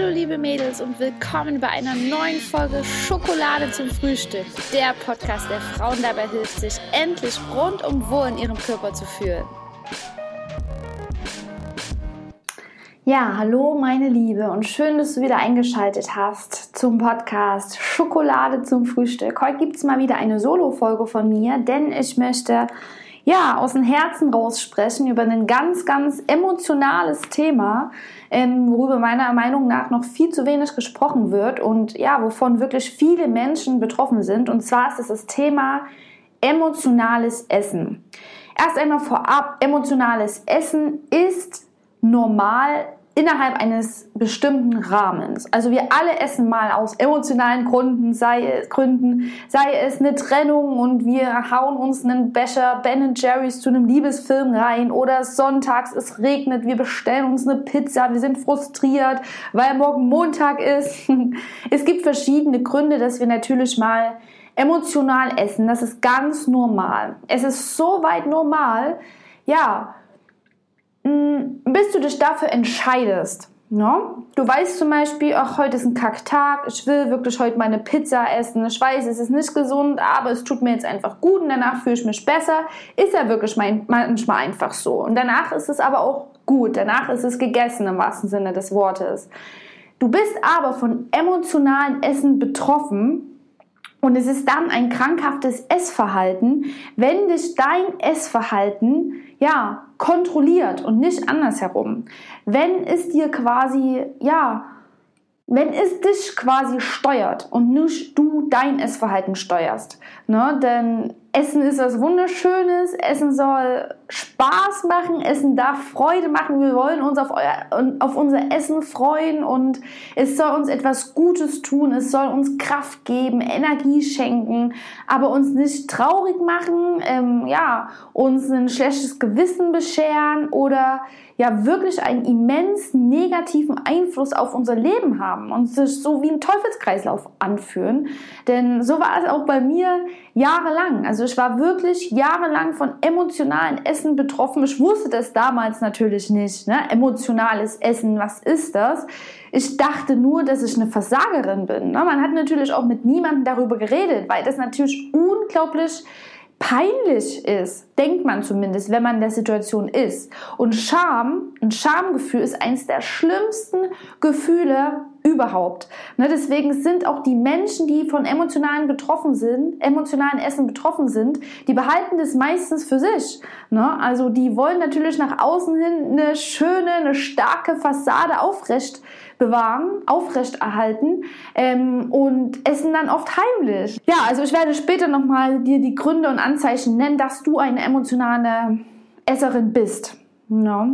Hallo liebe Mädels und willkommen bei einer neuen Folge Schokolade zum Frühstück. Der Podcast, der Frauen dabei hilft, sich endlich rundum wohl in ihrem Körper zu fühlen. Ja, hallo meine Liebe und schön, dass du wieder eingeschaltet hast zum Podcast Schokolade zum Frühstück. Heute gibt es mal wieder eine Solo-Folge von mir, denn ich möchte ja, aus dem Herzen raus sprechen über ein ganz, ganz emotionales Thema, ähm, worüber meiner Meinung nach noch viel zu wenig gesprochen wird und ja, wovon wirklich viele Menschen betroffen sind. Und zwar ist es das Thema emotionales Essen. Erst einmal vorab, emotionales Essen ist normal innerhalb eines bestimmten Rahmens. Also wir alle essen mal aus emotionalen Gründen, sei es, Gründen, sei es eine Trennung und wir hauen uns einen Becher Ben Jerry's zu einem Liebesfilm rein oder sonntags es regnet, wir bestellen uns eine Pizza, wir sind frustriert, weil morgen Montag ist. Es gibt verschiedene Gründe, dass wir natürlich mal emotional essen. Das ist ganz normal. Es ist so weit normal, ja, bis du dich dafür entscheidest. No? Ne? Du weißt zum Beispiel, ach, heute ist ein Kacktag, ich will wirklich heute meine Pizza essen. Ich weiß, es ist nicht gesund, aber es tut mir jetzt einfach gut und danach fühle ich mich besser. Ist ja wirklich manchmal einfach so. Und danach ist es aber auch gut. Danach ist es gegessen im wahrsten Sinne des Wortes. Du bist aber von emotionalen Essen betroffen und es ist dann ein krankhaftes Essverhalten, wenn dich dein Essverhalten ja kontrolliert und nicht andersherum. Wenn es dir quasi ja wenn es dich quasi steuert und nicht du dein Essverhalten steuerst. Ne? Denn Essen ist was Wunderschönes, Essen soll Spaß machen, Essen darf Freude machen. Wir wollen uns auf, euer, auf unser Essen freuen und es soll uns etwas Gutes tun, es soll uns Kraft geben, Energie schenken, aber uns nicht traurig machen, ähm, ja, uns ein schlechtes Gewissen bescheren oder ja wirklich einen immens negativen Einfluss auf unser Leben haben und sich so wie ein Teufelskreislauf anführen. Denn so war es auch bei mir jahrelang. Also ich war wirklich jahrelang von emotionalen Essen betroffen. Ich wusste das damals natürlich nicht. Ne? Emotionales Essen, was ist das? Ich dachte nur, dass ich eine Versagerin bin. Ne? Man hat natürlich auch mit niemandem darüber geredet, weil das natürlich unglaublich peinlich ist, denkt man zumindest, wenn man in der Situation ist. Und Scham, ein Schamgefühl ist eines der schlimmsten Gefühle überhaupt. Ne, deswegen sind auch die Menschen, die von emotionalen betroffen sind, emotionalen Essen betroffen sind, die behalten das meistens für sich. Ne? Also die wollen natürlich nach außen hin eine schöne, eine starke Fassade aufrecht bewahren, aufrechterhalten ähm, und essen dann oft heimlich. Ja, also ich werde später nochmal dir die Gründe und Anzeichen nennen, dass du eine emotionale Esserin bist. No.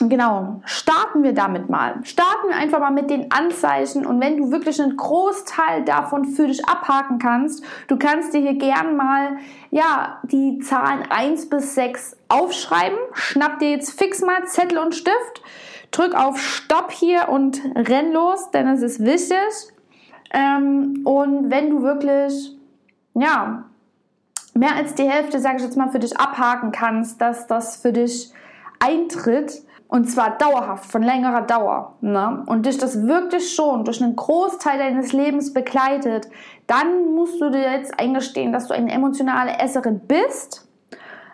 Genau, starten wir damit mal. Starten wir einfach mal mit den Anzeichen und wenn du wirklich einen Großteil davon für dich abhaken kannst, du kannst dir hier gern mal ja, die Zahlen 1 bis 6 aufschreiben. Schnapp dir jetzt fix mal Zettel und Stift, drück auf Stopp hier und renn los, denn es ist wichtig. Ähm, und wenn du wirklich ja, mehr als die Hälfte, sage ich jetzt mal, für dich abhaken kannst, dass das für dich eintritt, und zwar dauerhaft, von längerer Dauer, ne? und dich das wirklich schon durch einen Großteil deines Lebens begleitet, dann musst du dir jetzt eingestehen, dass du eine emotionale Esserin bist.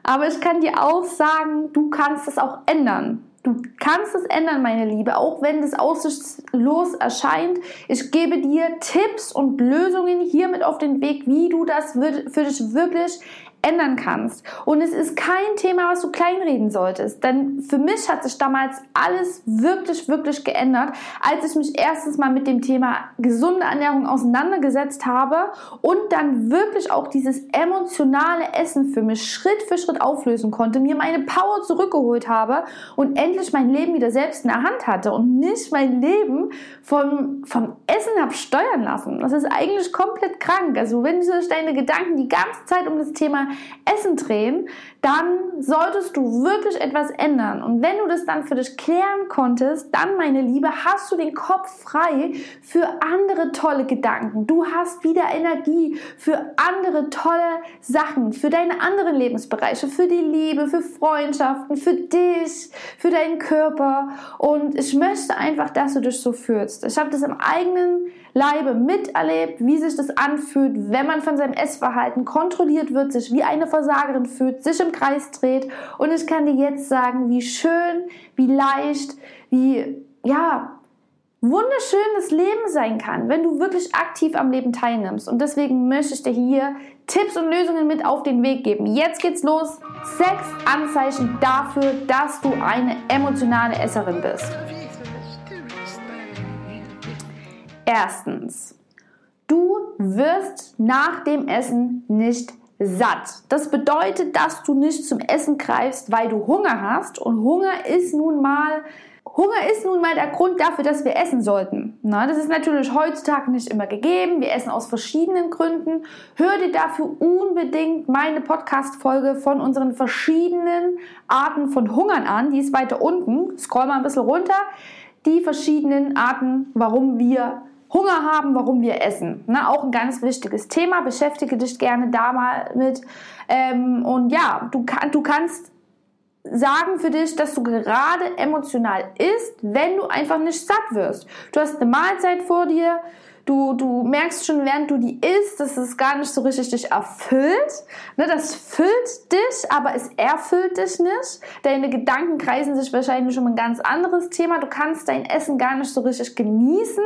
Aber ich kann dir auch sagen, du kannst es auch ändern. Du kannst es ändern, meine Liebe, auch wenn es aussichtslos erscheint. Ich gebe dir Tipps und Lösungen hiermit auf den Weg, wie du das für dich wirklich ändern kannst. Und es ist kein Thema, was du kleinreden solltest. Denn für mich hat sich damals alles wirklich, wirklich geändert, als ich mich erstens mal mit dem Thema gesunde Ernährung auseinandergesetzt habe und dann wirklich auch dieses emotionale Essen für mich Schritt für Schritt auflösen konnte, mir meine Power zurückgeholt habe und endlich mein Leben wieder selbst in der Hand hatte und nicht mein Leben vom, vom Essen habe steuern lassen. Das ist eigentlich komplett krank. Also wenn sich deine Gedanken die ganze Zeit um das Thema Essen drehen, dann solltest du wirklich etwas ändern. Und wenn du das dann für dich klären konntest, dann, meine Liebe, hast du den Kopf frei für andere tolle Gedanken. Du hast wieder Energie für andere tolle Sachen, für deine anderen Lebensbereiche, für die Liebe, für Freundschaften, für dich, für deinen Körper. Und ich möchte einfach, dass du dich so fühlst. Ich habe das im eigenen Leibe miterlebt, wie sich das anfühlt, wenn man von seinem Essverhalten kontrolliert wird, sich wie eine Versagerin fühlt, sich im Kreis dreht. Und ich kann dir jetzt sagen, wie schön, wie leicht, wie, ja, wunderschön das Leben sein kann, wenn du wirklich aktiv am Leben teilnimmst. Und deswegen möchte ich dir hier Tipps und Lösungen mit auf den Weg geben. Jetzt geht's los. Sechs Anzeichen dafür, dass du eine emotionale Esserin bist. Erstens, du wirst nach dem Essen nicht satt. Das bedeutet, dass du nicht zum Essen greifst, weil du Hunger hast. Und Hunger ist nun mal Hunger ist nun mal der Grund dafür, dass wir essen sollten. Na, das ist natürlich heutzutage nicht immer gegeben. Wir essen aus verschiedenen Gründen. Hör dir dafür unbedingt meine Podcast-Folge von unseren verschiedenen Arten von Hungern an. Die ist weiter unten. Scroll mal ein bisschen runter. Die verschiedenen Arten, warum wir Hunger haben, warum wir essen. Na, auch ein ganz wichtiges Thema. Beschäftige dich gerne da mal mit. Ähm, und ja, du, kann, du kannst sagen für dich, dass du gerade emotional isst, wenn du einfach nicht satt wirst. Du hast eine Mahlzeit vor dir, Du, du merkst schon, während du die isst, dass es gar nicht so richtig dich erfüllt. Ne, das füllt dich, aber es erfüllt dich nicht. Deine Gedanken kreisen sich wahrscheinlich um ein ganz anderes Thema. Du kannst dein Essen gar nicht so richtig genießen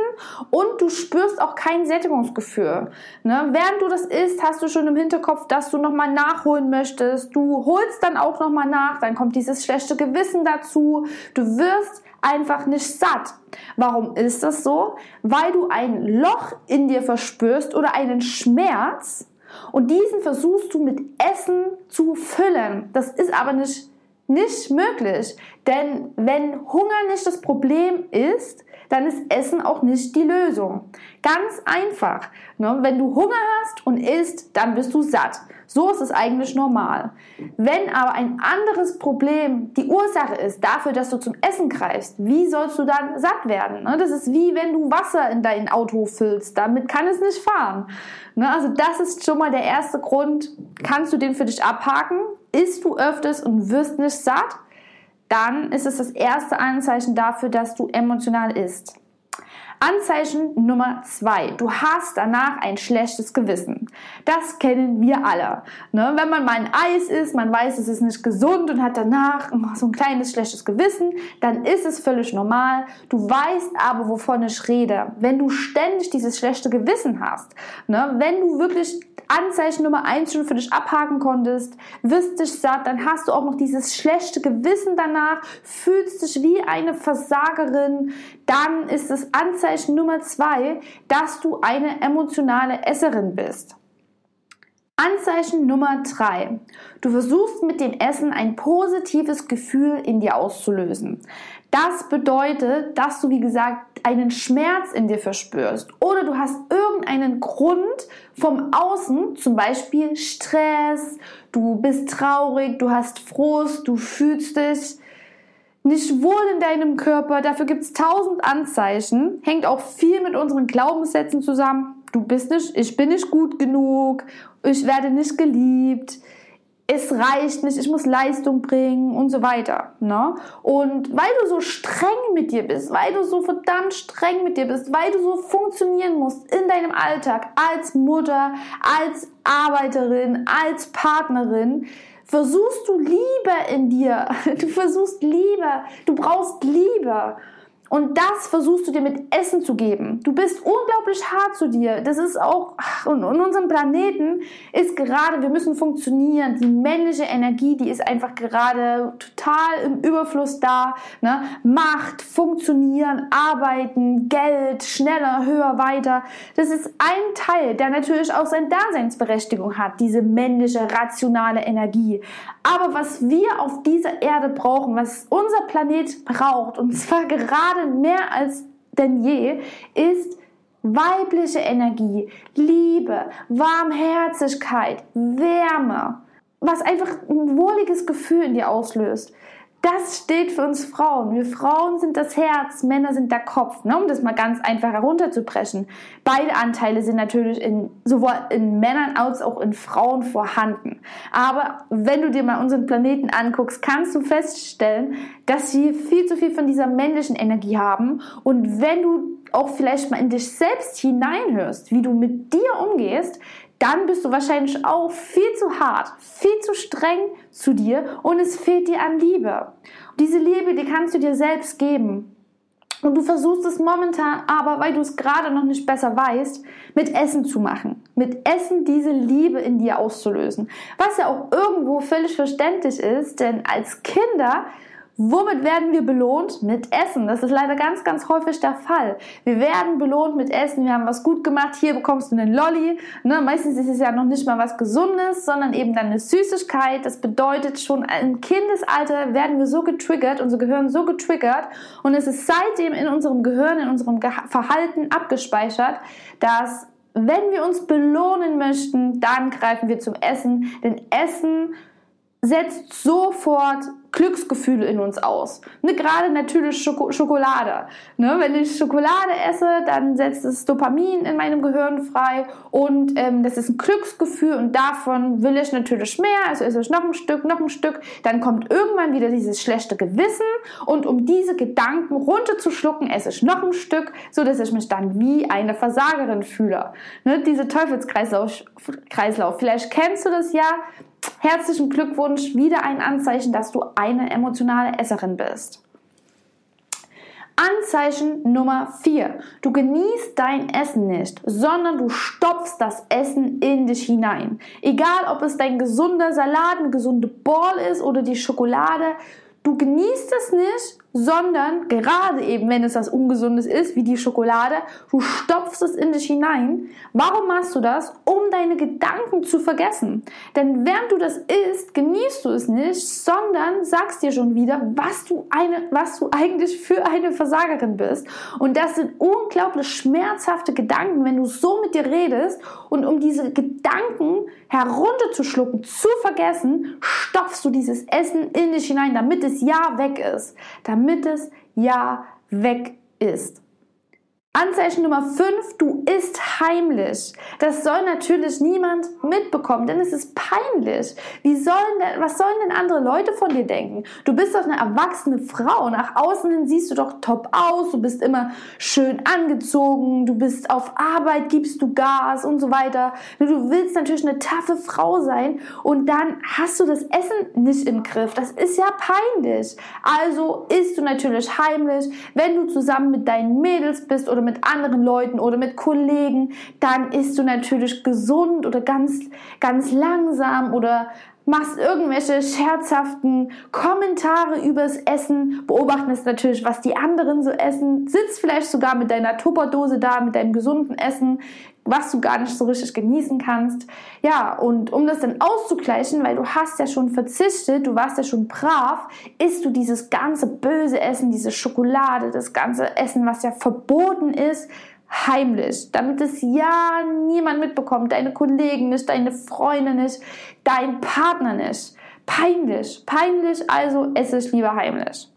und du spürst auch kein Sättigungsgefühl. Ne, während du das isst, hast du schon im Hinterkopf, dass du nochmal nachholen möchtest. Du holst dann auch nochmal nach, dann kommt dieses schlechte Gewissen dazu. Du wirst einfach nicht satt. Warum ist das so? Weil du ein Loch in dir verspürst oder einen Schmerz und diesen versuchst du mit Essen zu füllen. Das ist aber nicht, nicht möglich. Denn wenn Hunger nicht das Problem ist, dann ist Essen auch nicht die Lösung. Ganz einfach. Ne? Wenn du Hunger hast und isst, dann bist du satt. So ist es eigentlich normal. Wenn aber ein anderes Problem die Ursache ist dafür, dass du zum Essen greifst, wie sollst du dann satt werden? Ne? Das ist wie wenn du Wasser in dein Auto füllst. Damit kann es nicht fahren. Ne? Also das ist schon mal der erste Grund. Kannst du den für dich abhaken? Isst du öfters und wirst nicht satt? dann ist es das erste Anzeichen dafür, dass du emotional isst. Anzeichen Nummer zwei. Du hast danach ein schlechtes Gewissen. Das kennen wir alle. Ne? Wenn man mal ein Eis isst, man weiß, es ist nicht gesund und hat danach so ein kleines schlechtes Gewissen, dann ist es völlig normal. Du weißt aber, wovon ich rede. Wenn du ständig dieses schlechte Gewissen hast, ne? wenn du wirklich Anzeichen Nummer eins schon für dich abhaken konntest, wirst dich satt, dann hast du auch noch dieses schlechte Gewissen danach, fühlst dich wie eine Versagerin, dann ist es Anzeichen Nummer zwei, dass du eine emotionale Esserin bist. Anzeichen Nummer drei: Du versuchst mit dem Essen ein positives Gefühl in dir auszulösen. Das bedeutet, dass du, wie gesagt, einen Schmerz in dir verspürst oder du hast irgendeinen Grund vom Außen, zum Beispiel Stress, du bist traurig, du hast Frust, du fühlst dich nicht wohl in deinem Körper. Dafür gibt es tausend Anzeichen. Hängt auch viel mit unseren Glaubenssätzen zusammen. Du bist nicht, ich bin nicht gut genug, ich werde nicht geliebt, es reicht nicht, ich muss Leistung bringen und so weiter. Ne? Und weil du so streng mit dir bist, weil du so verdammt streng mit dir bist, weil du so funktionieren musst in deinem Alltag als Mutter, als Arbeiterin, als Partnerin, versuchst du Liebe in dir. Du versuchst Liebe. Du brauchst Liebe. Und das versuchst du dir mit Essen zu geben. Du bist unglaublich hart zu dir. Das ist auch, und in unserem Planeten ist gerade, wir müssen funktionieren. Die männliche Energie, die ist einfach gerade total im Überfluss da. Ne? Macht, funktionieren, arbeiten, Geld, schneller, höher, weiter. Das ist ein Teil, der natürlich auch seine Daseinsberechtigung hat, diese männliche, rationale Energie. Aber was wir auf dieser Erde brauchen, was unser Planet braucht, und zwar gerade mehr als denn je ist weibliche Energie, Liebe, Warmherzigkeit, Wärme. was einfach ein wohliges Gefühl in dir auslöst. Das steht für uns Frauen. Wir Frauen sind das Herz, Männer sind der Kopf, ne? um das mal ganz einfach herunterzubrechen. Beide Anteile sind natürlich in, sowohl in Männern als auch in Frauen vorhanden. Aber wenn du dir mal unseren Planeten anguckst, kannst du feststellen, dass wir viel zu viel von dieser männlichen Energie haben. Und wenn du auch vielleicht mal in dich selbst hineinhörst, wie du mit dir umgehst, dann bist du wahrscheinlich auch viel zu hart, viel zu streng zu dir und es fehlt dir an Liebe. Und diese Liebe, die kannst du dir selbst geben. Und du versuchst es momentan aber, weil du es gerade noch nicht besser weißt, mit Essen zu machen. Mit Essen diese Liebe in dir auszulösen. Was ja auch irgendwo völlig verständlich ist, denn als Kinder Womit werden wir belohnt? Mit Essen. Das ist leider ganz, ganz häufig der Fall. Wir werden belohnt mit Essen. Wir haben was gut gemacht. Hier bekommst du einen Lolli. Ne? Meistens ist es ja noch nicht mal was Gesundes, sondern eben dann eine Süßigkeit. Das bedeutet schon im Kindesalter werden wir so getriggert, unser Gehirn so getriggert und es ist seitdem in unserem Gehirn, in unserem Verhalten abgespeichert, dass wenn wir uns belohnen möchten, dann greifen wir zum Essen. Denn Essen setzt sofort Glücksgefühle in uns aus. Ne, gerade natürlich Schoko Schokolade. Ne, wenn ich Schokolade esse, dann setzt es Dopamin in meinem Gehirn frei und ähm, das ist ein Glücksgefühl und davon will ich natürlich mehr. Also esse ich noch ein Stück, noch ein Stück. Dann kommt irgendwann wieder dieses schlechte Gewissen und um diese Gedanken runterzuschlucken, esse ich noch ein Stück, so dass ich mich dann wie eine Versagerin fühle. Ne, diese Teufelskreislauf. Kreislauf. Vielleicht kennst du das ja Herzlichen Glückwunsch, wieder ein Anzeichen, dass du eine emotionale Esserin bist. Anzeichen Nummer 4. Du genießt dein Essen nicht, sondern du stopfst das Essen in dich hinein. Egal, ob es dein gesunder Salat, eine gesunde Ball ist oder die Schokolade, du genießt es nicht, sondern gerade eben, wenn es was Ungesundes ist, wie die Schokolade, du stopfst es in dich hinein. Warum machst du das? Um deine Gedanken zu vergessen. Denn während du das isst, genießt du es nicht, sondern sagst dir schon wieder, was du, eine, was du eigentlich für eine Versagerin bist. Und das sind unglaublich schmerzhafte Gedanken, wenn du so mit dir redest. Und um diese Gedanken herunterzuschlucken, zu vergessen, stopfst du dieses Essen in dich hinein, damit es ja weg ist. Damit es ja weg ist. Anzeichen Nummer 5, du isst heimlich. Das soll natürlich niemand mitbekommen, denn es ist peinlich. Wie sollen denn, was sollen denn andere Leute von dir denken? Du bist doch eine erwachsene Frau. Nach außen hin siehst du doch top aus. Du bist immer schön angezogen. Du bist auf Arbeit, gibst du Gas und so weiter. Du willst natürlich eine taffe Frau sein und dann hast du das Essen nicht im Griff. Das ist ja peinlich. Also isst du natürlich heimlich, wenn du zusammen mit deinen Mädels bist oder mit anderen Leuten oder mit Kollegen, dann isst du natürlich gesund oder ganz, ganz langsam oder machst irgendwelche scherzhaften Kommentare übers Essen, beobachtest natürlich, was die anderen so essen, sitzt vielleicht sogar mit deiner Tupperdose da, mit deinem gesunden Essen, was du gar nicht so richtig genießen kannst. Ja, und um das dann auszugleichen, weil du hast ja schon verzichtet, du warst ja schon brav, isst du dieses ganze böse Essen, diese Schokolade, das ganze Essen, was ja verboten ist, heimlich, damit es ja niemand mitbekommt, deine Kollegen nicht, deine Freunde nicht, dein Partner nicht. Peinlich, peinlich, also esse ich lieber heimlich.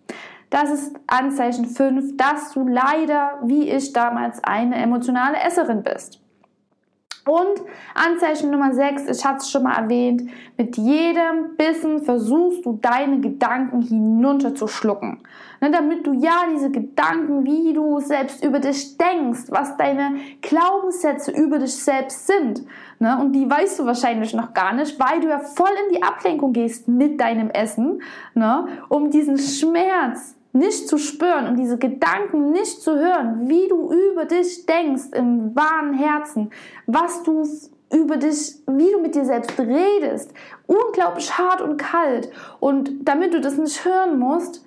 Das ist Anzeichen 5, dass du leider, wie ich damals, eine emotionale Esserin bist. Und Anzeichen Nummer 6, ich hatte es schon mal erwähnt, mit jedem Bissen versuchst du deine Gedanken hinunterzuschlucken. Ne, damit du ja diese Gedanken, wie du selbst über dich denkst, was deine Glaubenssätze über dich selbst sind. Ne, und die weißt du wahrscheinlich noch gar nicht, weil du ja voll in die Ablenkung gehst mit deinem Essen, ne, um diesen Schmerz nicht zu spüren und diese Gedanken nicht zu hören, wie du über dich denkst im wahren Herzen, was du über dich, wie du mit dir selbst redest, unglaublich hart und kalt. Und damit du das nicht hören musst,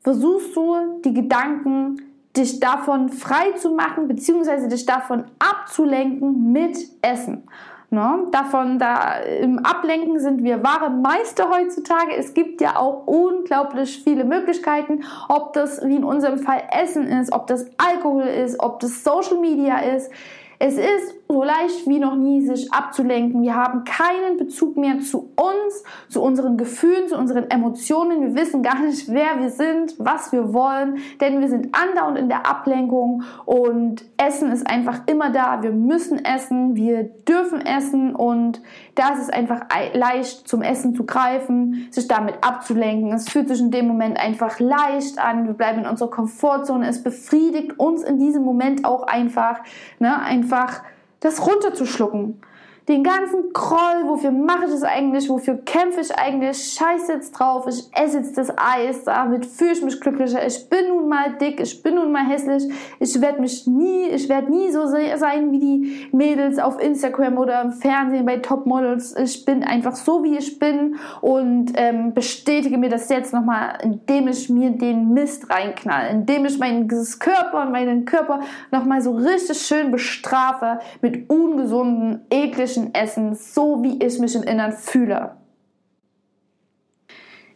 versuchst du die Gedanken dich davon frei zu machen, beziehungsweise dich davon abzulenken mit Essen. Ne? Davon, da im Ablenken sind wir wahre Meister heutzutage. Es gibt ja auch unglaublich viele Möglichkeiten, ob das wie in unserem Fall Essen ist, ob das Alkohol ist, ob das Social Media ist. Es ist so leicht wie noch nie, sich abzulenken. Wir haben keinen Bezug mehr zu uns, zu unseren Gefühlen, zu unseren Emotionen. Wir wissen gar nicht, wer wir sind, was wir wollen, denn wir sind andauernd in der Ablenkung und Essen ist einfach immer da. Wir müssen essen, wir dürfen essen und da ist es einfach leicht zum Essen zu greifen, sich damit abzulenken. Es fühlt sich in dem Moment einfach leicht an. Wir bleiben in unserer Komfortzone. Es befriedigt uns in diesem Moment auch einfach, ne, einfach das runterzuschlucken den ganzen Kroll, wofür mache ich das eigentlich, wofür kämpfe ich eigentlich, scheiße jetzt drauf, ich esse jetzt das Eis, damit fühle ich mich glücklicher, ich bin nun mal dick, ich bin nun mal hässlich, ich werde mich nie, ich werde nie so sein wie die Mädels auf Instagram oder im Fernsehen bei Topmodels, ich bin einfach so, wie ich bin und ähm, bestätige mir das jetzt nochmal, indem ich mir den Mist reinknall, indem ich meinen Körper und meinen Körper nochmal so richtig schön bestrafe mit ungesunden, ekligen Menschen essen, so wie ich mich im Innern fühle.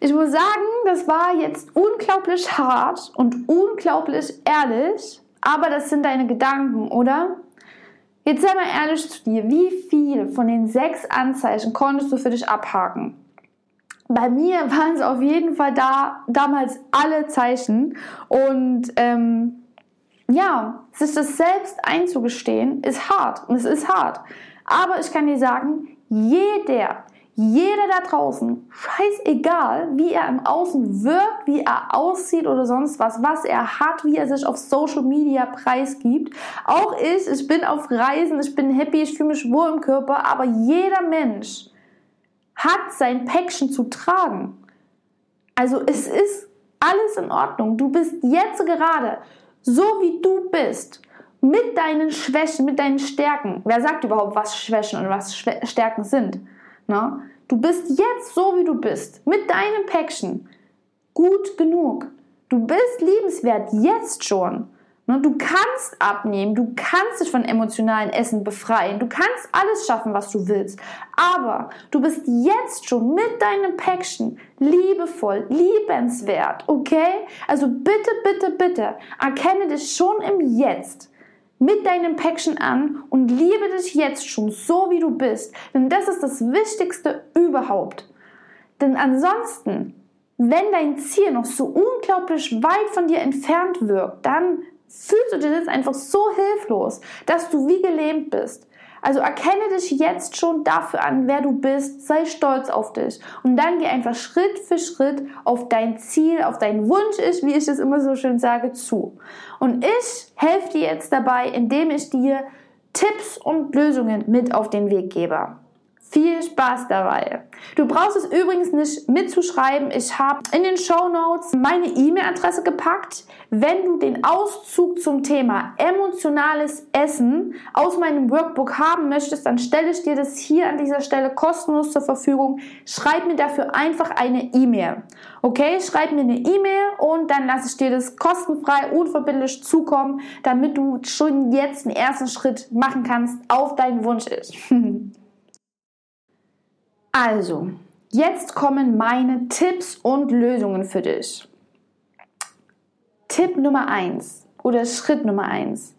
Ich muss sagen, das war jetzt unglaublich hart und unglaublich ehrlich, aber das sind deine Gedanken, oder? Jetzt sei mal ehrlich zu dir, wie viel von den sechs Anzeichen konntest du für dich abhaken? Bei mir waren es auf jeden Fall da damals alle Zeichen und ähm, ja, sich das selbst einzugestehen, ist hart und es ist hart. Aber ich kann dir sagen, jeder, jeder da draußen, scheißegal, wie er im Außen wirkt, wie er aussieht oder sonst was, was er hat, wie er sich auf Social Media preisgibt. Auch ich, ich bin auf Reisen, ich bin happy, ich fühle mich wohl im Körper, aber jeder Mensch hat sein Päckchen zu tragen. Also es ist alles in Ordnung. Du bist jetzt gerade so wie du bist mit deinen Schwächen, mit deinen Stärken. Wer sagt überhaupt, was Schwächen und was Stärken sind? Na? Du bist jetzt so, wie du bist, mit deinem Päckchen gut genug. Du bist liebenswert jetzt schon. Du kannst abnehmen, du kannst dich von emotionalen Essen befreien, du kannst alles schaffen, was du willst. Aber du bist jetzt schon mit deinem Päckchen liebevoll, liebenswert, okay? Also bitte, bitte, bitte, erkenne dich schon im Jetzt mit deinem Päckchen an und liebe dich jetzt schon so, wie du bist. Denn das ist das Wichtigste überhaupt. Denn ansonsten, wenn dein Ziel noch so unglaublich weit von dir entfernt wirkt, dann fühlst du dich jetzt einfach so hilflos, dass du wie gelähmt bist. Also erkenne dich jetzt schon dafür an, wer du bist, sei stolz auf dich und dann geh einfach Schritt für Schritt auf dein Ziel, auf deinen Wunsch ist, wie ich es immer so schön sage, zu. Und ich helfe dir jetzt dabei, indem ich dir Tipps und Lösungen mit auf den Weg gebe. Viel Spaß dabei. Du brauchst es übrigens nicht mitzuschreiben. Ich habe in den Show Notes meine E-Mail-Adresse gepackt. Wenn du den Auszug zum Thema emotionales Essen aus meinem Workbook haben möchtest, dann stelle ich dir das hier an dieser Stelle kostenlos zur Verfügung. Schreib mir dafür einfach eine E-Mail. Okay, schreib mir eine E-Mail und dann lasse ich dir das kostenfrei, unverbindlich zukommen, damit du schon jetzt den ersten Schritt machen kannst auf deinen Wunsch. Also, jetzt kommen meine Tipps und Lösungen für dich. Tipp Nummer 1 oder Schritt Nummer 1.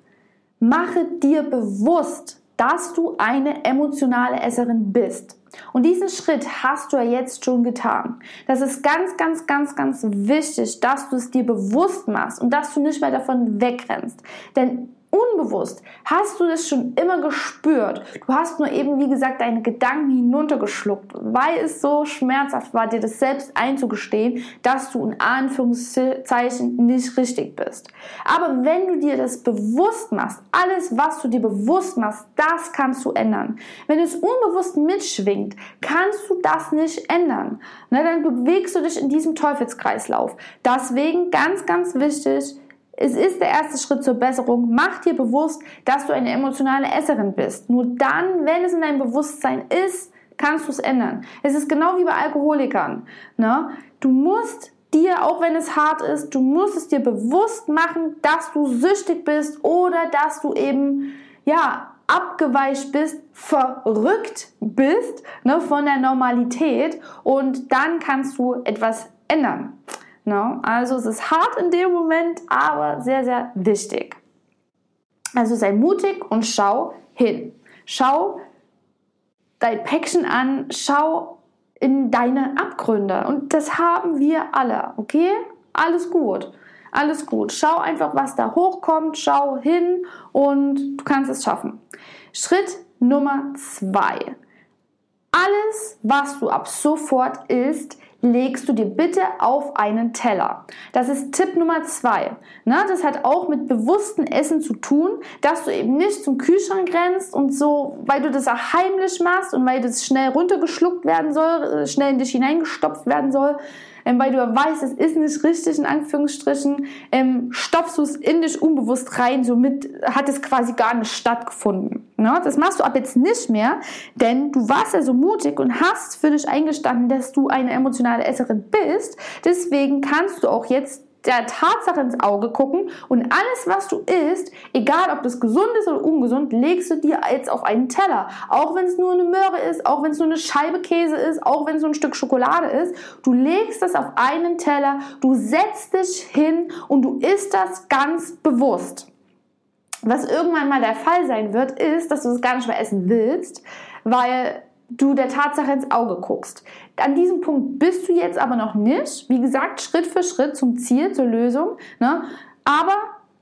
Mache dir bewusst, dass du eine emotionale Esserin bist. Und diesen Schritt hast du ja jetzt schon getan. Das ist ganz, ganz, ganz, ganz wichtig, dass du es dir bewusst machst und dass du nicht mehr davon wegrennst. Denn unbewusst hast du das schon immer gespürt. Du hast nur eben, wie gesagt, deine Gedanken hinuntergeschluckt, weil es so schmerzhaft war, dir das selbst einzugestehen, dass du in Anführungszeichen nicht richtig bist. Aber wenn du dir das bewusst machst, alles, was du dir bewusst machst, das kannst du ändern. Wenn es unbewusst mitschwingt, kannst du das nicht ändern. Na, dann bewegst du dich in diesem Teufelskreislauf. Deswegen ganz, ganz wichtig, es ist der erste Schritt zur Besserung. Mach dir bewusst, dass du eine emotionale Esserin bist. Nur dann, wenn es in deinem Bewusstsein ist, kannst du es ändern. Es ist genau wie bei Alkoholikern. Ne? Du musst dir, auch wenn es hart ist, du musst es dir bewusst machen, dass du süchtig bist oder dass du eben, ja, abgeweicht bist, verrückt bist ne, von der Normalität und dann kannst du etwas ändern. No? Also es ist hart in dem Moment, aber sehr, sehr wichtig. Also sei mutig und schau hin. Schau dein Päckchen an, schau in deine Abgründe. Und das haben wir alle, okay? Alles gut. Alles gut. Schau einfach, was da hochkommt, schau hin und du kannst es schaffen. Schritt Nummer zwei. Alles, was du ab sofort isst, legst du dir bitte auf einen Teller. Das ist Tipp Nummer zwei. Na, das hat auch mit bewusstem Essen zu tun, dass du eben nicht zum Kühlschrank rennst und so, weil du das auch heimlich machst und weil das schnell runtergeschluckt werden soll, äh, schnell in dich hineingestopft werden soll, ähm, weil du weißt, es ist nicht richtig, in Anführungsstrichen, ähm, stopfst du es in dich unbewusst rein, somit hat es quasi gar nicht stattgefunden. Ne? Das machst du ab jetzt nicht mehr, denn du warst ja so mutig und hast für dich eingestanden, dass du eine emotionale Esserin bist. Deswegen kannst du auch jetzt der Tatsache ins Auge gucken und alles, was du isst, egal ob das gesund ist oder ungesund, legst du dir jetzt auf einen Teller. Auch wenn es nur eine Möhre ist, auch wenn es nur eine Scheibe Käse ist, auch wenn es nur ein Stück Schokolade ist, du legst das auf einen Teller, du setzt dich hin und du isst das ganz bewusst. Was irgendwann mal der Fall sein wird, ist, dass du es gar nicht mehr essen willst, weil du der Tatsache ins Auge guckst. An diesem Punkt bist du jetzt aber noch nicht. Wie gesagt, Schritt für Schritt zum Ziel, zur Lösung. Ne? Aber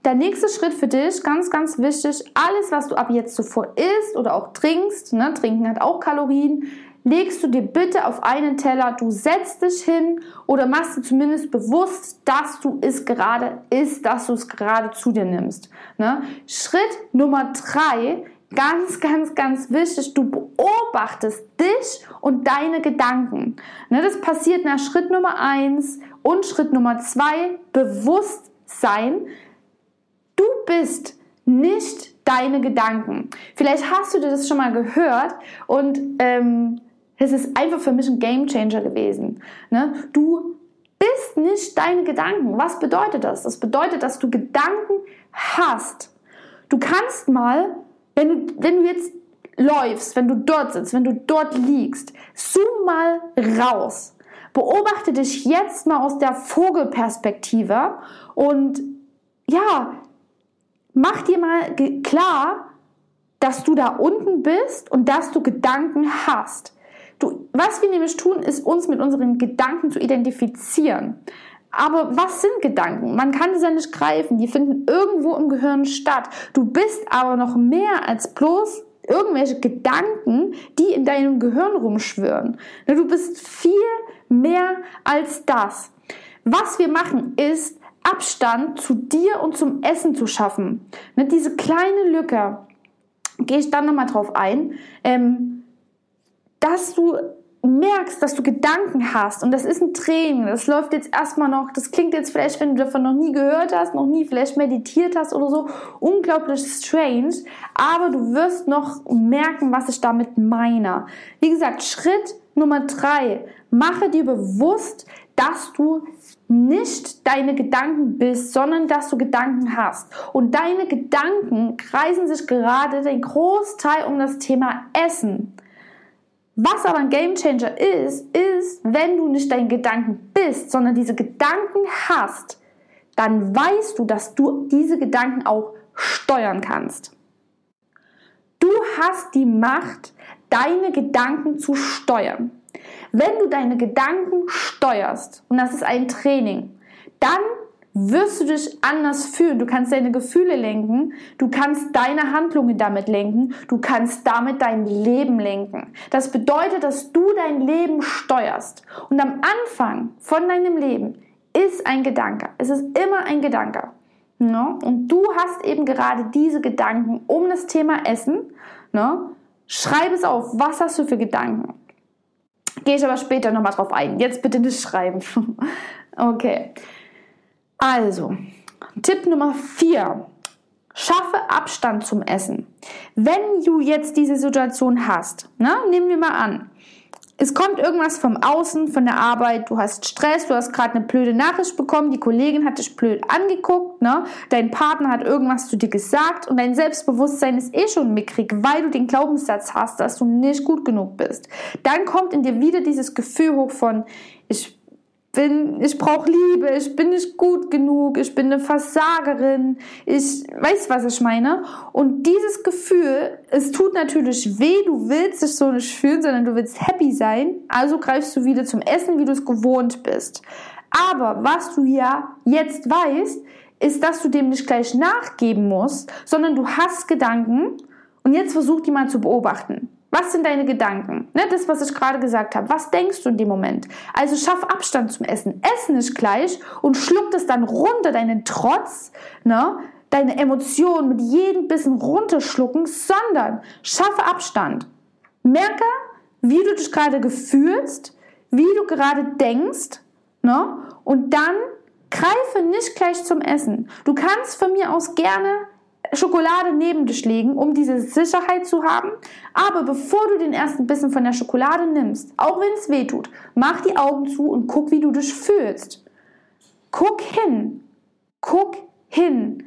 der nächste Schritt für dich, ganz, ganz wichtig, alles, was du ab jetzt zuvor isst oder auch trinkst, ne? trinken hat auch Kalorien, legst du dir bitte auf einen Teller, du setzt dich hin oder machst dir zumindest bewusst, dass du es gerade isst, dass du es gerade zu dir nimmst. Ne? Schritt Nummer drei Ganz, ganz, ganz wichtig, du beobachtest dich und deine Gedanken. Ne, das passiert nach Schritt Nummer eins und Schritt Nummer zwei, Bewusstsein. Du bist nicht deine Gedanken. Vielleicht hast du dir das schon mal gehört und ähm, es ist einfach für mich ein Game Changer gewesen. Ne? Du bist nicht deine Gedanken. Was bedeutet das? Das bedeutet, dass du Gedanken hast. Du kannst mal wenn du, wenn du jetzt läufst, wenn du dort sitzt, wenn du dort liegst, zoom mal raus. Beobachte dich jetzt mal aus der Vogelperspektive und ja, mach dir mal klar, dass du da unten bist und dass du Gedanken hast. Du, was wir nämlich tun, ist uns mit unseren Gedanken zu identifizieren. Aber was sind Gedanken? Man kann es ja nicht greifen. Die finden irgendwo im Gehirn statt. Du bist aber noch mehr als bloß irgendwelche Gedanken, die in deinem Gehirn rumschwören. Ne, du bist viel mehr als das. Was wir machen ist, Abstand zu dir und zum Essen zu schaffen. Diese kleine Lücke, gehe ich dann nochmal drauf ein, ähm, dass du merkst, dass du Gedanken hast und das ist ein Training, das läuft jetzt erstmal noch, das klingt jetzt vielleicht, wenn du davon noch nie gehört hast, noch nie vielleicht meditiert hast oder so, unglaublich strange, aber du wirst noch merken, was ich damit meine. Wie gesagt, Schritt Nummer drei, mache dir bewusst, dass du nicht deine Gedanken bist, sondern dass du Gedanken hast. Und deine Gedanken kreisen sich gerade den Großteil um das Thema Essen. Was aber ein Gamechanger ist, ist, wenn du nicht dein Gedanken bist, sondern diese Gedanken hast, dann weißt du, dass du diese Gedanken auch steuern kannst. Du hast die Macht, deine Gedanken zu steuern. Wenn du deine Gedanken steuerst, und das ist ein Training, dann wirst du dich anders fühlen. Du kannst deine Gefühle lenken, du kannst deine Handlungen damit lenken, du kannst damit dein Leben lenken. Das bedeutet, dass du dein Leben steuerst. Und am Anfang von deinem Leben ist ein Gedanke. Es ist immer ein Gedanke. Ne? Und du hast eben gerade diese Gedanken um das Thema Essen. Ne? Schreib es auf. Was hast du für Gedanken? Gehe ich aber später nochmal drauf ein. Jetzt bitte nicht schreiben. okay. Also, Tipp Nummer 4. Schaffe Abstand zum Essen. Wenn du jetzt diese Situation hast, ne, nehmen wir mal an, es kommt irgendwas vom Außen, von der Arbeit, du hast Stress, du hast gerade eine blöde Nachricht bekommen, die Kollegin hat dich blöd angeguckt, ne? dein Partner hat irgendwas zu dir gesagt und dein Selbstbewusstsein ist eh schon mickrig, weil du den Glaubenssatz hast, dass du nicht gut genug bist. Dann kommt in dir wieder dieses Gefühl hoch von, ich bin, ich brauche Liebe, ich bin nicht gut genug, ich bin eine Versagerin, ich weiß, was ich meine. Und dieses Gefühl, es tut natürlich weh, du willst dich so nicht fühlen, sondern du willst happy sein. Also greifst du wieder zum Essen, wie du es gewohnt bist. Aber was du ja jetzt weißt, ist, dass du dem nicht gleich nachgeben musst, sondern du hast Gedanken und jetzt versuch die mal zu beobachten. Was sind deine Gedanken? Ne, das, was ich gerade gesagt habe. Was denkst du in dem Moment? Also schaff Abstand zum Essen. Essen nicht gleich und schluck das dann runter, deinen Trotz, ne? deine Emotionen mit jedem Bissen runterschlucken, sondern schaffe Abstand. Merke, wie du dich gerade gefühlst, wie du gerade denkst, ne? und dann greife nicht gleich zum Essen. Du kannst von mir aus gerne Schokolade neben dich legen, um diese Sicherheit zu haben. Aber bevor du den ersten Bissen von der Schokolade nimmst, auch wenn es weh tut, mach die Augen zu und guck, wie du dich fühlst. Guck hin. Guck hin.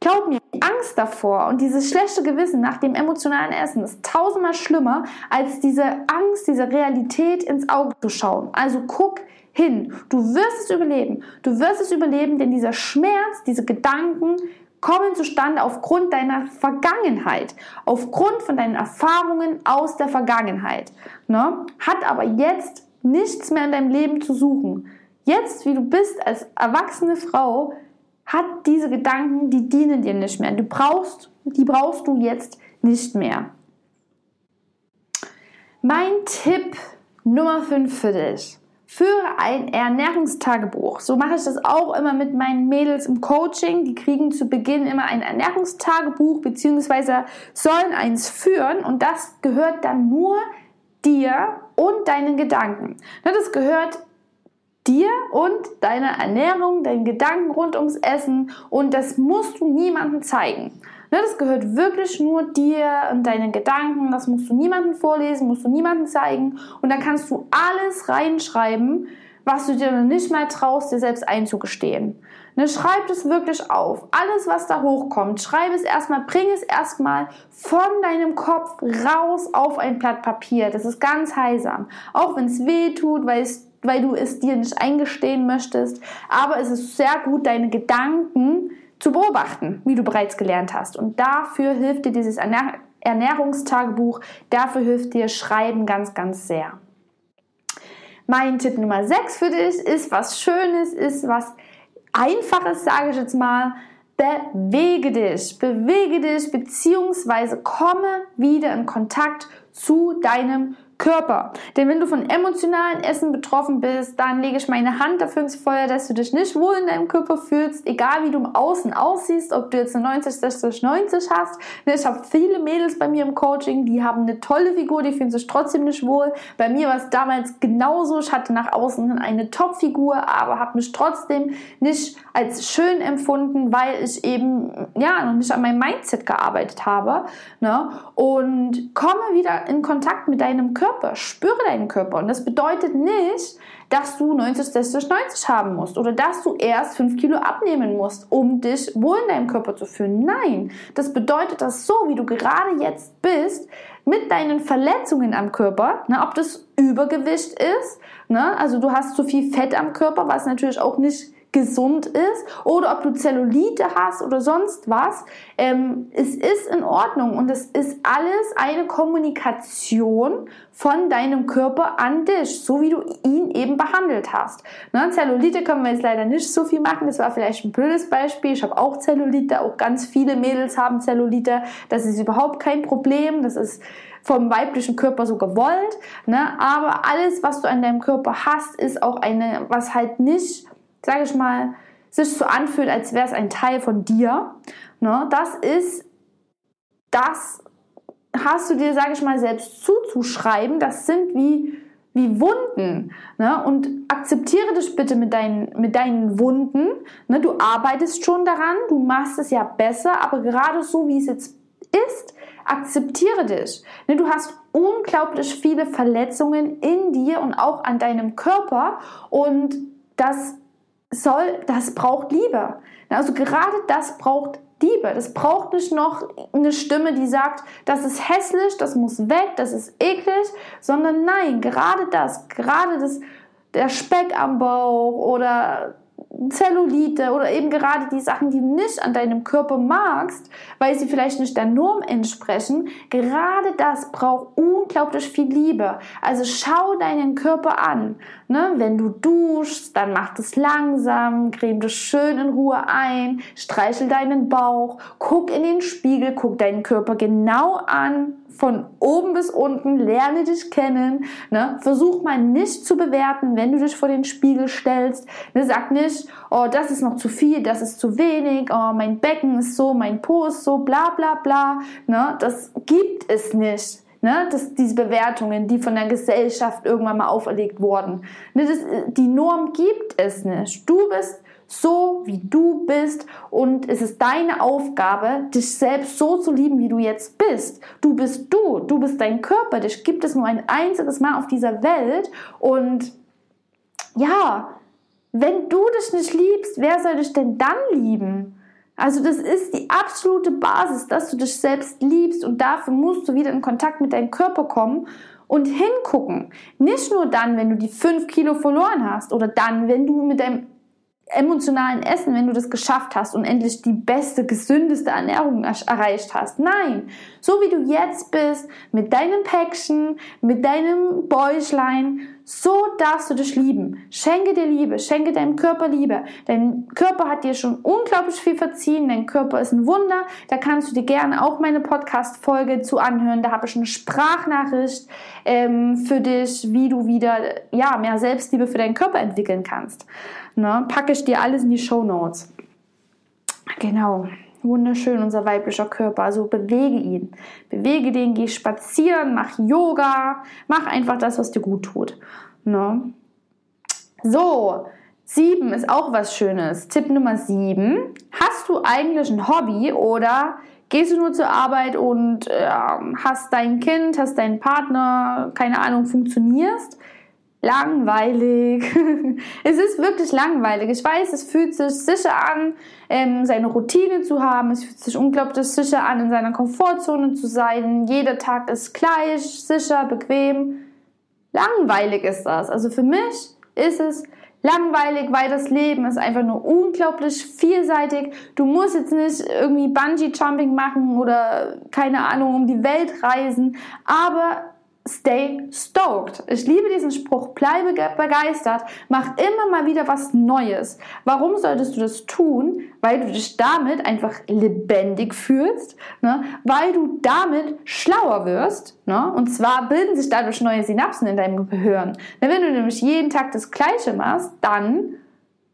Glaub mir, die Angst davor und dieses schlechte Gewissen nach dem emotionalen Essen ist tausendmal schlimmer, als diese Angst, diese Realität ins Auge zu schauen. Also guck hin. Du wirst es überleben. Du wirst es überleben, denn dieser Schmerz, diese Gedanken, kommen zustande aufgrund deiner Vergangenheit, aufgrund von deinen Erfahrungen aus der Vergangenheit. Ne? Hat aber jetzt nichts mehr in deinem Leben zu suchen. Jetzt, wie du bist als erwachsene Frau, hat diese Gedanken, die dienen dir nicht mehr. Du brauchst, die brauchst du jetzt nicht mehr. Mein Tipp Nummer 5 für dich. Führe ein Ernährungstagebuch. So mache ich das auch immer mit meinen Mädels im Coaching. Die kriegen zu Beginn immer ein Ernährungstagebuch bzw. sollen eins führen und das gehört dann nur dir und deinen Gedanken. Das gehört dir und deiner Ernährung, deinen Gedanken rund ums Essen und das musst du niemandem zeigen. Ne, das gehört wirklich nur dir und deinen Gedanken. Das musst du niemandem vorlesen, musst du niemandem zeigen. Und dann kannst du alles reinschreiben, was du dir nicht mal traust, dir selbst einzugestehen. Ne, schreib das wirklich auf. Alles, was da hochkommt, schreib es erstmal, bring es erstmal von deinem Kopf raus auf ein Blatt Papier. Das ist ganz heilsam. Auch wenn es weh tut, weil es weil du es dir nicht eingestehen möchtest. Aber es ist sehr gut, deine Gedanken zu beobachten, wie du bereits gelernt hast. Und dafür hilft dir dieses Ernährungstagebuch, dafür hilft dir Schreiben ganz, ganz sehr. Mein Tipp Nummer 6 für dich ist was Schönes, ist was Einfaches, sage ich jetzt mal. Bewege dich, bewege dich, beziehungsweise komme wieder in Kontakt zu deinem Körper. Denn wenn du von emotionalen Essen betroffen bist, dann lege ich meine Hand dafür ins Feuer, dass du dich nicht wohl in deinem Körper fühlst, egal wie du im Außen aussiehst, ob du jetzt eine 90, 60, 90 hast. Ne, ich habe viele Mädels bei mir im Coaching, die haben eine tolle Figur, die fühlen sich trotzdem nicht wohl. Bei mir war es damals genauso. Ich hatte nach außen eine Top-Figur, aber habe mich trotzdem nicht als schön empfunden, weil ich eben ja noch nicht an meinem Mindset gearbeitet habe. Ne? Und komme wieder in Kontakt mit deinem Körper Körper, spüre deinen Körper. Und das bedeutet nicht, dass du 90, 60, 90 haben musst oder dass du erst 5 Kilo abnehmen musst, um dich wohl in deinem Körper zu fühlen. Nein, das bedeutet, dass so wie du gerade jetzt bist, mit deinen Verletzungen am Körper, ne, ob das Übergewicht ist, ne, also du hast zu viel Fett am Körper, was natürlich auch nicht gesund ist oder ob du Zellulite hast oder sonst was. Ähm, es ist in Ordnung und es ist alles eine Kommunikation von deinem Körper an dich, so wie du ihn eben behandelt hast. Ne? Zellulite können wir jetzt leider nicht so viel machen, das war vielleicht ein blödes Beispiel. Ich habe auch Zellulite, auch ganz viele Mädels haben Zellulite. Das ist überhaupt kein Problem, das ist vom weiblichen Körper so gewollt. Ne? Aber alles, was du an deinem Körper hast, ist auch eine, was halt nicht sage ich mal, sich so anfühlt, als wäre es ein Teil von dir. Ne? Das ist, das hast du dir, sage ich mal, selbst zuzuschreiben. Das sind wie, wie Wunden. Ne? Und akzeptiere dich bitte mit deinen, mit deinen Wunden. Ne? Du arbeitest schon daran, du machst es ja besser, aber gerade so, wie es jetzt ist, akzeptiere dich. Ne? Du hast unglaublich viele Verletzungen in dir und auch an deinem Körper und das soll, das braucht Liebe. Also gerade das braucht Liebe. Das braucht nicht noch eine Stimme, die sagt, das ist hässlich, das muss weg, das ist eklig, sondern nein, gerade das, gerade das der Speck am Bauch oder Zellulite oder eben gerade die Sachen, die du nicht an deinem Körper magst, weil sie vielleicht nicht der Norm entsprechen, gerade das braucht unglaublich viel Liebe. Also schau deinen Körper an. Ne? Wenn du duschst, dann mach das langsam, creme das schön in Ruhe ein, streichel deinen Bauch, guck in den Spiegel, guck deinen Körper genau an, von oben bis unten, lerne dich kennen. Ne? Versuch mal nicht zu bewerten, wenn du dich vor den Spiegel stellst. Ne? Sag nicht, oh, das ist noch zu viel, das ist zu wenig, oh, mein Becken ist so, mein Po ist so, bla bla bla. Ne? Das gibt es nicht. Ne, das, diese Bewertungen, die von der Gesellschaft irgendwann mal auferlegt wurden. Ne, das, die Norm gibt es nicht. Du bist so wie du bist und es ist deine Aufgabe, dich selbst so zu lieben, wie du jetzt bist. Du bist du, du bist dein Körper, dich gibt es nur ein einziges Mal auf dieser Welt und ja, wenn du dich nicht liebst, wer soll dich denn dann lieben? Also das ist die absolute Basis, dass du dich selbst liebst und dafür musst du wieder in Kontakt mit deinem Körper kommen und hingucken. Nicht nur dann, wenn du die 5 Kilo verloren hast oder dann, wenn du mit deinem emotionalen Essen, wenn du das geschafft hast und endlich die beste, gesündeste Ernährung erreicht hast. Nein, so wie du jetzt bist, mit deinem Päckchen, mit deinem Bäuchlein, so darfst du dich lieben. Schenke dir Liebe, schenke deinem Körper Liebe. Dein Körper hat dir schon unglaublich viel verziehen. Dein Körper ist ein Wunder. Da kannst du dir gerne auch meine Podcast-Folge zu anhören. Da habe ich eine Sprachnachricht ähm, für dich, wie du wieder ja, mehr Selbstliebe für deinen Körper entwickeln kannst. Ne? Packe ich dir alles in die Show Notes. Genau. Wunderschön, unser weiblicher Körper. Also bewege ihn. Bewege den, geh spazieren, mach Yoga, mach einfach das, was dir gut tut. Ne? So, sieben ist auch was Schönes. Tipp Nummer sieben. Hast du eigentlich ein Hobby oder gehst du nur zur Arbeit und äh, hast dein Kind, hast deinen Partner, keine Ahnung, funktionierst? Langweilig. es ist wirklich langweilig. Ich weiß, es fühlt sich sicher an, ähm, seine Routine zu haben. Es fühlt sich unglaublich sicher an, in seiner Komfortzone zu sein. Jeder Tag ist gleich, sicher, bequem. Langweilig ist das. Also für mich ist es langweilig, weil das Leben ist einfach nur unglaublich vielseitig. Du musst jetzt nicht irgendwie Bungee Jumping machen oder keine Ahnung um die Welt reisen, aber Stay stoked. Ich liebe diesen Spruch. Bleibe begeistert. Mach immer mal wieder was Neues. Warum solltest du das tun? Weil du dich damit einfach lebendig fühlst, ne? weil du damit schlauer wirst. Ne? Und zwar bilden sich dadurch neue Synapsen in deinem Gehirn. Wenn du nämlich jeden Tag das Gleiche machst, dann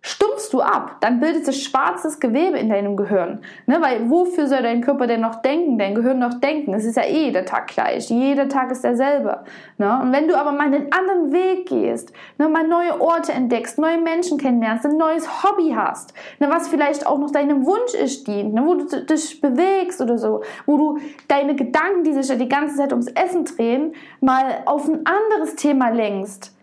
stumpfst du ab, dann bildet sich schwarzes Gewebe in deinem Gehirn. Ne? Weil wofür soll dein Körper denn noch denken, dein Gehirn noch denken? Es ist ja eh jeder Tag gleich, jeder Tag ist derselbe. Ne? Und wenn du aber mal einen anderen Weg gehst, ne? mal neue Orte entdeckst, neue Menschen kennenlernst, ein neues Hobby hast, ne? was vielleicht auch noch deinem Wunsch ist dient, ne? wo du dich bewegst oder so, wo du deine Gedanken, die sich ja die ganze Zeit ums Essen drehen, mal auf ein anderes Thema lenkst,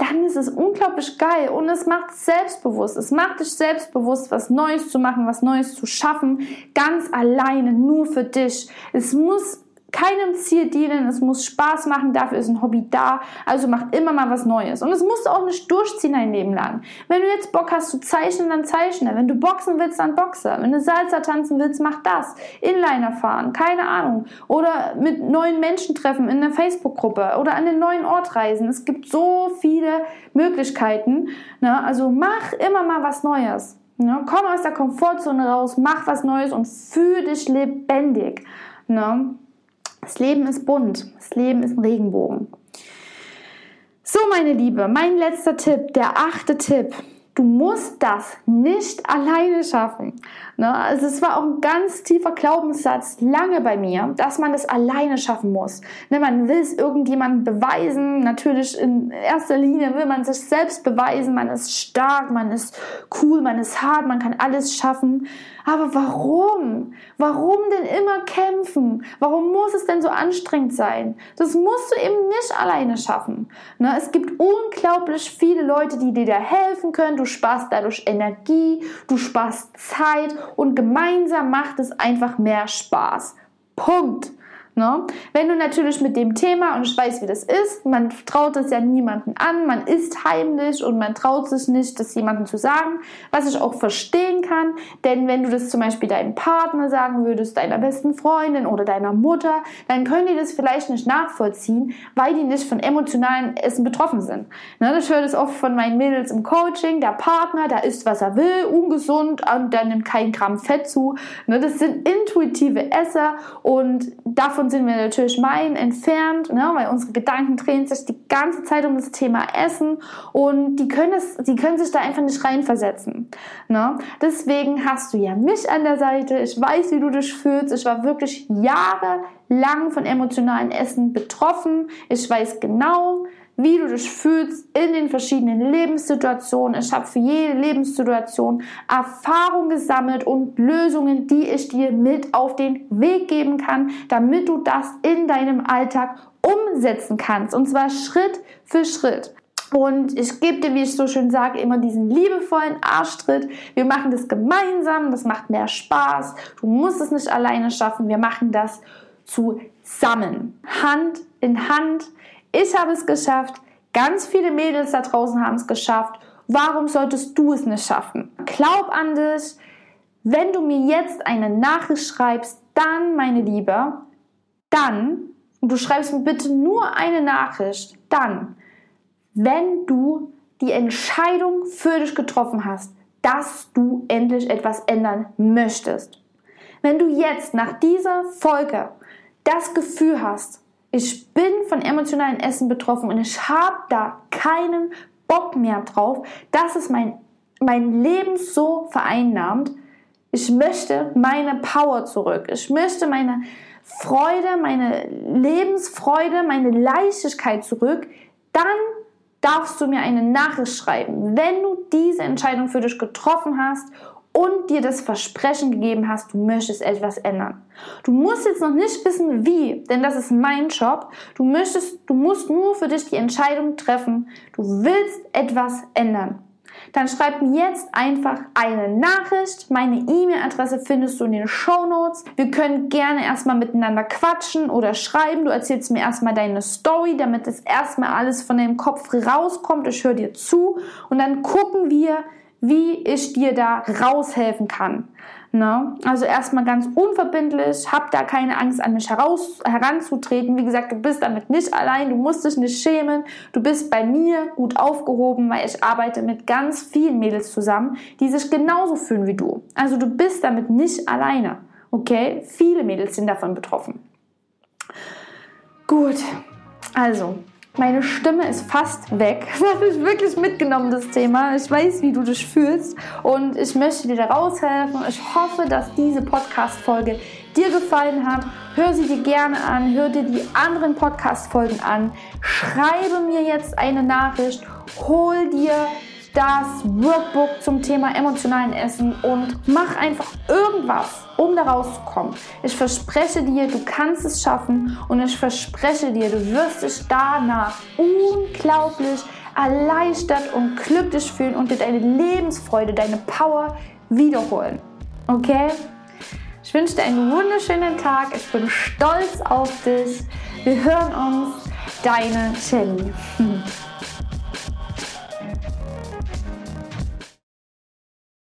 dann ist es unglaublich geil und es macht selbstbewusst. Es macht dich selbstbewusst, was Neues zu machen, was Neues zu schaffen, ganz alleine, nur für dich. Es muss keinem Ziel dienen, es muss Spaß machen, dafür ist ein Hobby da, also mach immer mal was Neues. Und es musst du auch nicht durchziehen dein Leben lang. Wenn du jetzt Bock hast zu zeichnen, dann zeichne. Wenn du boxen willst, dann boxe. Wenn du Salsa tanzen willst, mach das. Inliner fahren, keine Ahnung. Oder mit neuen Menschen treffen in einer Facebook-Gruppe oder an den neuen Ort reisen. Es gibt so viele Möglichkeiten. Ne? Also mach immer mal was Neues. Ne? Komm aus der Komfortzone raus, mach was Neues und fühl dich lebendig. Ne? Das Leben ist bunt, das Leben ist ein Regenbogen. So, meine Liebe, mein letzter Tipp, der achte Tipp. Du musst das nicht alleine schaffen. Ne? Also es war auch ein ganz tiefer Glaubenssatz lange bei mir, dass man das alleine schaffen muss. Ne? Man will es irgendjemandem beweisen. Natürlich in erster Linie will man sich selbst beweisen. Man ist stark, man ist cool, man ist hart, man kann alles schaffen. Aber warum? Warum denn immer kämpfen? Warum muss es denn so anstrengend sein? Das musst du eben nicht alleine schaffen. Ne? Es gibt unglaublich viele Leute, die dir da helfen können. Du sparst dadurch Energie, du sparst Zeit und gemeinsam macht es einfach mehr Spaß. Punkt. Ne? Wenn du natürlich mit dem Thema, und ich weiß, wie das ist, man traut es ja niemandem an, man ist heimlich und man traut sich nicht, das jemandem zu sagen, was ich auch verstehen kann, denn wenn du das zum Beispiel deinem Partner sagen würdest, deiner besten Freundin oder deiner Mutter, dann können die das vielleicht nicht nachvollziehen, weil die nicht von emotionalen Essen betroffen sind. Ne? Ich höre das oft von meinen Mädels im Coaching, der Partner, der isst, was er will, ungesund und der nimmt kein Gramm Fett zu. Ne? Das sind intuitive Esser und davon sind wir natürlich meinen entfernt, ne, weil unsere Gedanken drehen sich die ganze Zeit um das Thema Essen und die können, es, die können sich da einfach nicht reinversetzen. Ne? Deswegen hast du ja mich an der Seite. Ich weiß, wie du dich fühlst. Ich war wirklich jahrelang von emotionalen Essen betroffen. Ich weiß genau, wie du dich fühlst in den verschiedenen Lebenssituationen. Ich habe für jede Lebenssituation Erfahrung gesammelt und Lösungen, die ich dir mit auf den Weg geben kann, damit du das in deinem Alltag umsetzen kannst. Und zwar Schritt für Schritt. Und ich gebe dir, wie ich so schön sage, immer diesen liebevollen Arschtritt. Wir machen das gemeinsam, das macht mehr Spaß. Du musst es nicht alleine schaffen, wir machen das zusammen, Hand in Hand ich habe es geschafft. Ganz viele Mädels da draußen haben es geschafft. Warum solltest du es nicht schaffen? Glaub an dich. Wenn du mir jetzt eine Nachricht schreibst, dann, meine Liebe, dann, und du schreibst mir bitte nur eine Nachricht, dann, wenn du die Entscheidung für dich getroffen hast, dass du endlich etwas ändern möchtest. Wenn du jetzt nach dieser Folge das Gefühl hast, ich bin von emotionalen Essen betroffen und ich habe da keinen Bock mehr drauf, dass es mein, mein Leben so vereinnahmt. Ich möchte meine Power zurück. Ich möchte meine Freude, meine Lebensfreude, meine Leichtigkeit zurück. Dann darfst du mir eine Nachricht schreiben, wenn du diese Entscheidung für dich getroffen hast und dir das Versprechen gegeben hast, du möchtest etwas ändern. Du musst jetzt noch nicht wissen, wie, denn das ist mein Job. Du möchtest, du musst nur für dich die Entscheidung treffen, du willst etwas ändern. Dann schreib mir jetzt einfach eine Nachricht. Meine E-Mail-Adresse findest du in den Show Notes. Wir können gerne erstmal miteinander quatschen oder schreiben. Du erzählst mir erstmal deine Story, damit es erstmal alles von deinem Kopf rauskommt. Ich höre dir zu und dann gucken wir, wie ich dir da raushelfen kann. Ne? Also erstmal ganz unverbindlich, hab da keine Angst an mich heraus, heranzutreten. Wie gesagt, du bist damit nicht allein, du musst dich nicht schämen. Du bist bei mir gut aufgehoben, weil ich arbeite mit ganz vielen Mädels zusammen, die sich genauso fühlen wie du. Also du bist damit nicht alleine. Okay? Viele Mädels sind davon betroffen. Gut, also meine Stimme ist fast weg. Das hat mich wirklich mitgenommen, das Thema. Ich weiß, wie du dich fühlst und ich möchte dir da raushelfen. Ich hoffe, dass diese Podcast-Folge dir gefallen hat. Hör sie dir gerne an, hör dir die anderen Podcast-Folgen an. Schreibe mir jetzt eine Nachricht, hol dir das Workbook zum Thema emotionalen Essen und mach einfach irgendwas, um da rauszukommen. Ich verspreche dir, du kannst es schaffen und ich verspreche dir, du wirst dich danach unglaublich erleichtert und glücklich fühlen und dir deine Lebensfreude, deine Power wiederholen. Okay? Ich wünsche dir einen wunderschönen Tag. Ich bin stolz auf dich. Wir hören uns. Deine Jenny.